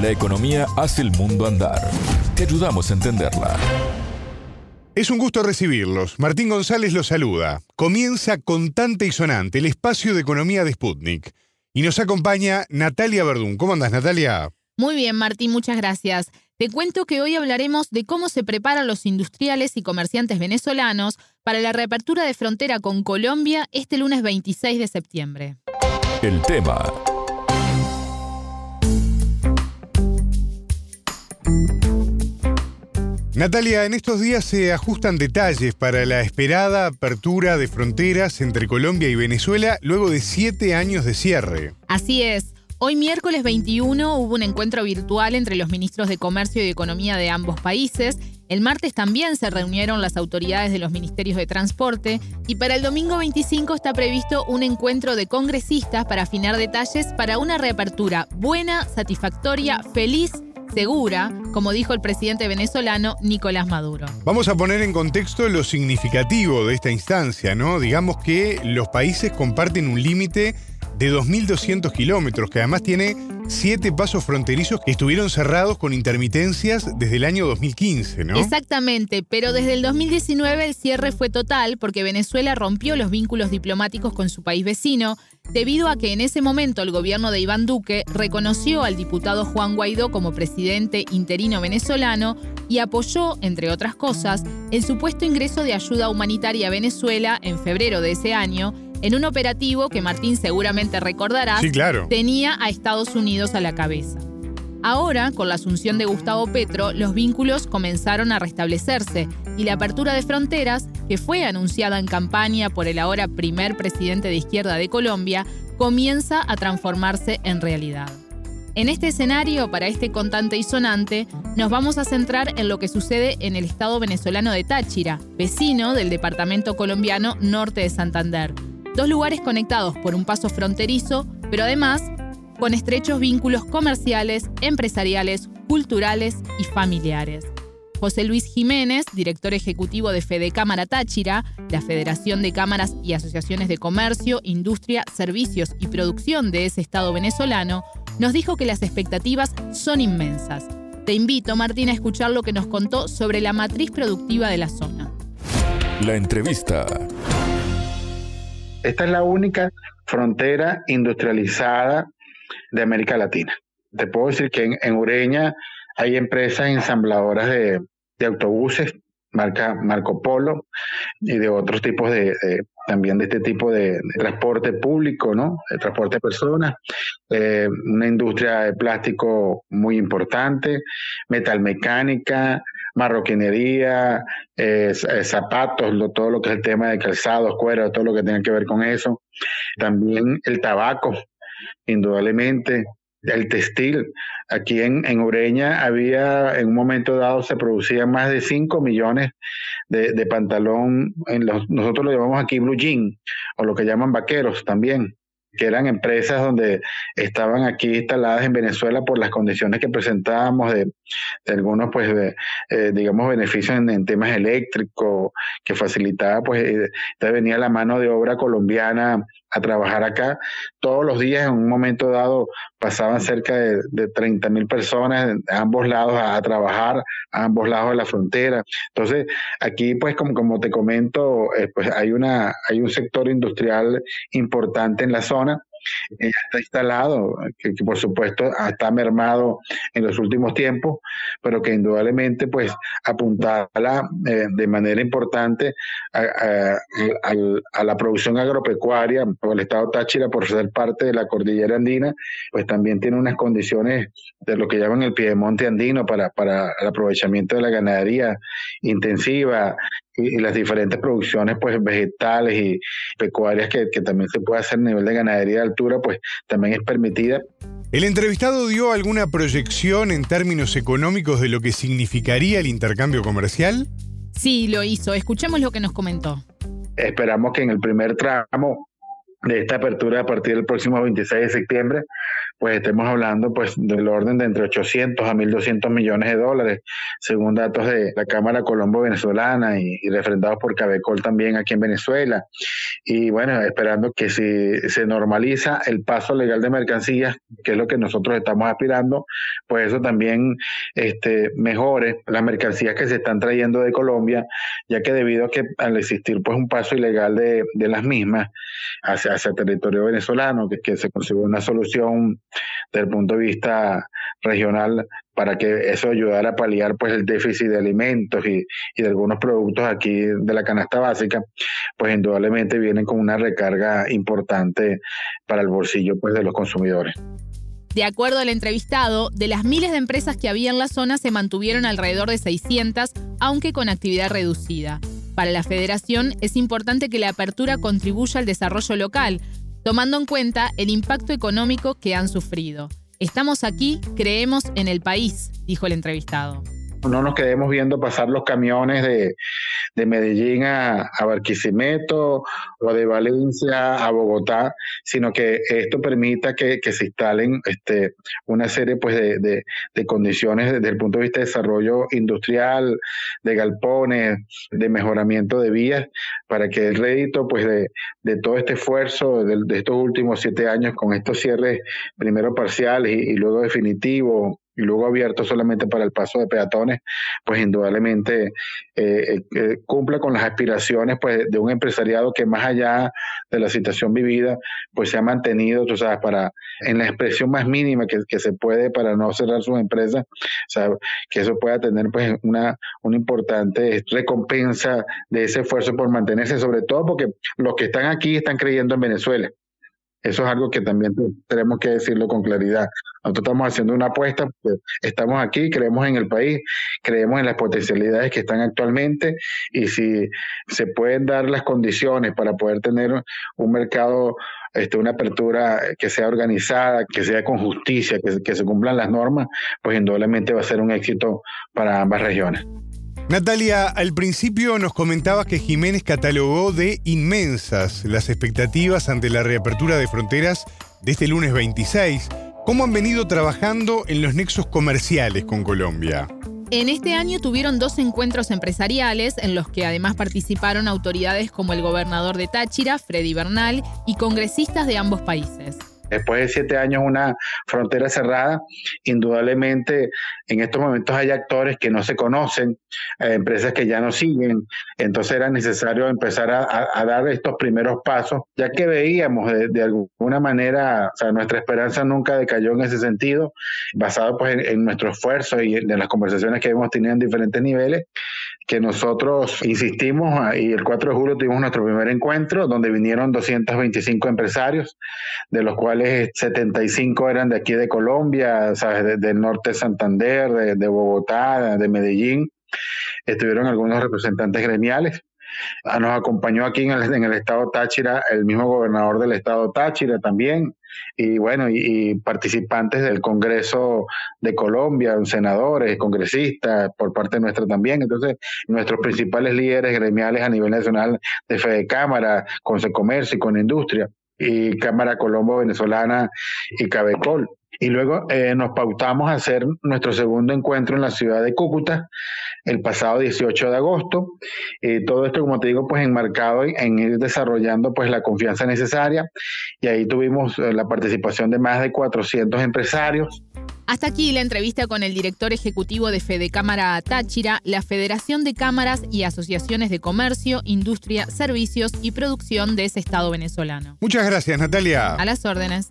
La economía hace el mundo andar. Te ayudamos a entenderla. Es un gusto recibirlos. Martín González los saluda. Comienza contante y sonante el espacio de economía de Sputnik. Y nos acompaña Natalia Verdún. ¿Cómo andas, Natalia? Muy bien, Martín, muchas gracias. Te cuento que hoy hablaremos de cómo se preparan los industriales y comerciantes venezolanos para la reapertura de frontera con Colombia este lunes 26 de septiembre. El tema Natalia, en estos días se ajustan detalles para la esperada apertura de fronteras entre Colombia y Venezuela luego de siete años de cierre. Así es. Hoy miércoles 21 hubo un encuentro virtual entre los ministros de Comercio y Economía de ambos países. El martes también se reunieron las autoridades de los ministerios de Transporte y para el domingo 25 está previsto un encuentro de congresistas para afinar detalles para una reapertura buena, satisfactoria, feliz segura, como dijo el presidente venezolano Nicolás Maduro. Vamos a poner en contexto lo significativo de esta instancia, ¿no? Digamos que los países comparten un límite de 2.200 kilómetros, que además tiene siete pasos fronterizos que estuvieron cerrados con intermitencias desde el año 2015, ¿no? Exactamente, pero desde el 2019 el cierre fue total porque Venezuela rompió los vínculos diplomáticos con su país vecino, debido a que en ese momento el gobierno de Iván Duque reconoció al diputado Juan Guaidó como presidente interino venezolano y apoyó, entre otras cosas, el supuesto ingreso de ayuda humanitaria a Venezuela en febrero de ese año en un operativo que Martín seguramente recordará, tenía a Estados Unidos a la cabeza. Ahora, con la asunción de Gustavo Petro, los vínculos comenzaron a restablecerse y la apertura de fronteras, que fue anunciada en campaña por el ahora primer presidente de izquierda de Colombia, comienza a transformarse en realidad. En este escenario, para este contante y sonante, nos vamos a centrar en lo que sucede en el estado venezolano de Táchira, vecino del departamento colombiano norte de Santander dos lugares conectados por un paso fronterizo, pero además con estrechos vínculos comerciales, empresariales, culturales y familiares. José Luis Jiménez, director ejecutivo de Fede Cámara Táchira, la Federación de Cámaras y Asociaciones de Comercio, Industria, Servicios y Producción de ese Estado venezolano, nos dijo que las expectativas son inmensas. Te invito, Martín, a escuchar lo que nos contó sobre la matriz productiva de la zona. La entrevista. Esta es la única frontera industrializada de América Latina. Te puedo decir que en, Ureña hay empresas ensambladoras de, autobuses, marca Marco Polo, y de otros tipos de, también de este tipo de, transporte público, ¿no? De transporte de personas, eh, una industria de plástico muy importante, metalmecánica, marroquinería, eh, eh, zapatos, todo lo que es el tema de calzados, cuero, todo lo que tenga que ver con eso. También el tabaco, indudablemente, el textil. Aquí en, en, Ureña había, en un momento dado, se producían más de 5 millones de, de pantalón, en los, nosotros lo llamamos aquí blue jean, o lo que llaman vaqueros también que eran empresas donde estaban aquí instaladas en Venezuela por las condiciones que presentábamos de, algunos, pues, de, eh, digamos, beneficios en, temas eléctricos, que facilitaba, pues, eh, venía la mano de obra colombiana a trabajar acá. Todos los días, en un momento dado, pasaban cerca de, de 30 mil personas a ambos lados a, trabajar, a ambos lados de la frontera. Entonces, aquí, pues, como, como te comento, eh, pues hay, una, hay un sector industrial importante en la zona ya está instalado, que, por supuesto está mermado en los últimos tiempos, pero que indudablemente pues apuntala eh, de manera importante a, la producción agropecuaria, por el estado Táchira por ser parte de la cordillera andina, pues también tiene unas condiciones de lo que llaman el piedemonte andino para, para el aprovechamiento de la ganadería intensiva, y, las diferentes producciones pues vegetales y pecuarias que, que, también se puede hacer a nivel de ganadería de altura, pues también es permitida. ¿El entrevistado dio alguna proyección en términos económicos de lo que significaría el intercambio comercial? Sí, lo hizo. Escuchemos lo que nos comentó. Esperamos que en el primer tramo de esta apertura a partir del próximo 26 de septiembre, pues estemos hablando pues del orden de entre 800 a 1.200 millones de dólares, según datos de la Cámara Colombo Venezolana y, y refrendados por Cabecol también aquí en Venezuela. Y bueno, esperando que si se normaliza el paso legal de mercancías, que es lo que nosotros estamos aspirando, pues eso también este, mejore las mercancías que se están trayendo de Colombia, ya que debido a que al existir pues un paso ilegal de, de las mismas hacia, hacia territorio venezolano, que, se consiguió una solución desde el punto de vista regional para que eso ayudara a paliar pues el déficit de alimentos y, y, de algunos productos aquí de la canasta básica, pues indudablemente vienen con una recarga importante para el bolsillo pues de los consumidores. De acuerdo al entrevistado, de las miles de empresas que había en la zona se mantuvieron alrededor de 600, aunque con actividad reducida. Para la federación es importante que la apertura contribuya al desarrollo local, tomando en cuenta el impacto económico que han sufrido. Estamos aquí, creemos en el país, dijo el entrevistado no nos quedemos viendo pasar los camiones de, de Medellín a, a, Barquisimeto o de Valencia a Bogotá, sino que esto permita que, se instalen este, una serie pues, de, de, condiciones desde el punto de vista de desarrollo industrial, de galpones, de mejoramiento de vías, para que el rédito pues, de, todo este esfuerzo de, de, estos últimos siete años con estos cierres primero parciales y, y luego definitivos y luego abierto solamente para el paso de peatones, pues indudablemente eh, eh, cumple con las aspiraciones pues, de un empresariado que más allá de la situación vivida, pues se ha mantenido, tú sabes, para en la expresión más mínima que, se puede para no cerrar sus empresas, sea, que eso pueda tener pues una, una importante recompensa de ese esfuerzo por mantenerse, sobre todo porque los que están aquí están creyendo en Venezuela. Eso es algo que también tenemos que decirlo con claridad. Nosotros estamos haciendo una apuesta, estamos aquí, creemos en el país, creemos en las potencialidades que están actualmente y si se pueden dar las condiciones para poder tener un mercado, este, una apertura que sea organizada, que sea con justicia, que, que se cumplan las normas, pues indudablemente va a ser un éxito para ambas regiones. Natalia, al principio nos comentabas que Jiménez catalogó de inmensas las expectativas ante la reapertura de fronteras de este lunes 26. ¿Cómo han venido trabajando en los nexos comerciales con Colombia? En este año tuvieron dos encuentros empresariales en los que además participaron autoridades como el gobernador de Táchira, Freddy Bernal, y congresistas de ambos países. Después de siete años una frontera cerrada, indudablemente en estos momentos hay actores que no se conocen, eh, empresas que ya no siguen, entonces era necesario empezar a, dar estos primeros pasos, ya que veíamos de, alguna manera, o sea, nuestra esperanza nunca decayó en ese sentido, basado pues en, en nuestro esfuerzo y en las conversaciones que hemos tenido en diferentes niveles, que nosotros insistimos ah, y el 4 de julio tuvimos nuestro primer encuentro donde vinieron 225 empresarios, de los cuales 75 eran de aquí de Colombia, ¿sabes? De, del norte de Santander, de, Bogotá, de Medellín. Estuvieron algunos representantes gremiales. Ah, nos acompañó aquí en el, en el, estado Táchira el mismo gobernador del estado Táchira también, y bueno, y, y, participantes del Congreso de Colombia, senadores, congresistas, por parte nuestra también. Entonces, nuestros principales líderes gremiales a nivel nacional de Fede Cámara, con Comercio y con Industria, y Cámara Colombo Venezolana y Cabecol. Y luego eh, nos pautamos a hacer nuestro segundo encuentro en la ciudad de Cúcuta el pasado 18 de agosto. Eh, todo esto, como te digo, pues enmarcado en, ir desarrollando pues la confianza necesaria. Y ahí tuvimos eh, la participación de más de 400 empresarios. Hasta aquí la entrevista con el director ejecutivo de Fede Cámara Táchira, la Federación de Cámaras y Asociaciones de Comercio, Industria, Servicios y Producción de ese Estado venezolano. Muchas gracias, Natalia. A las órdenes.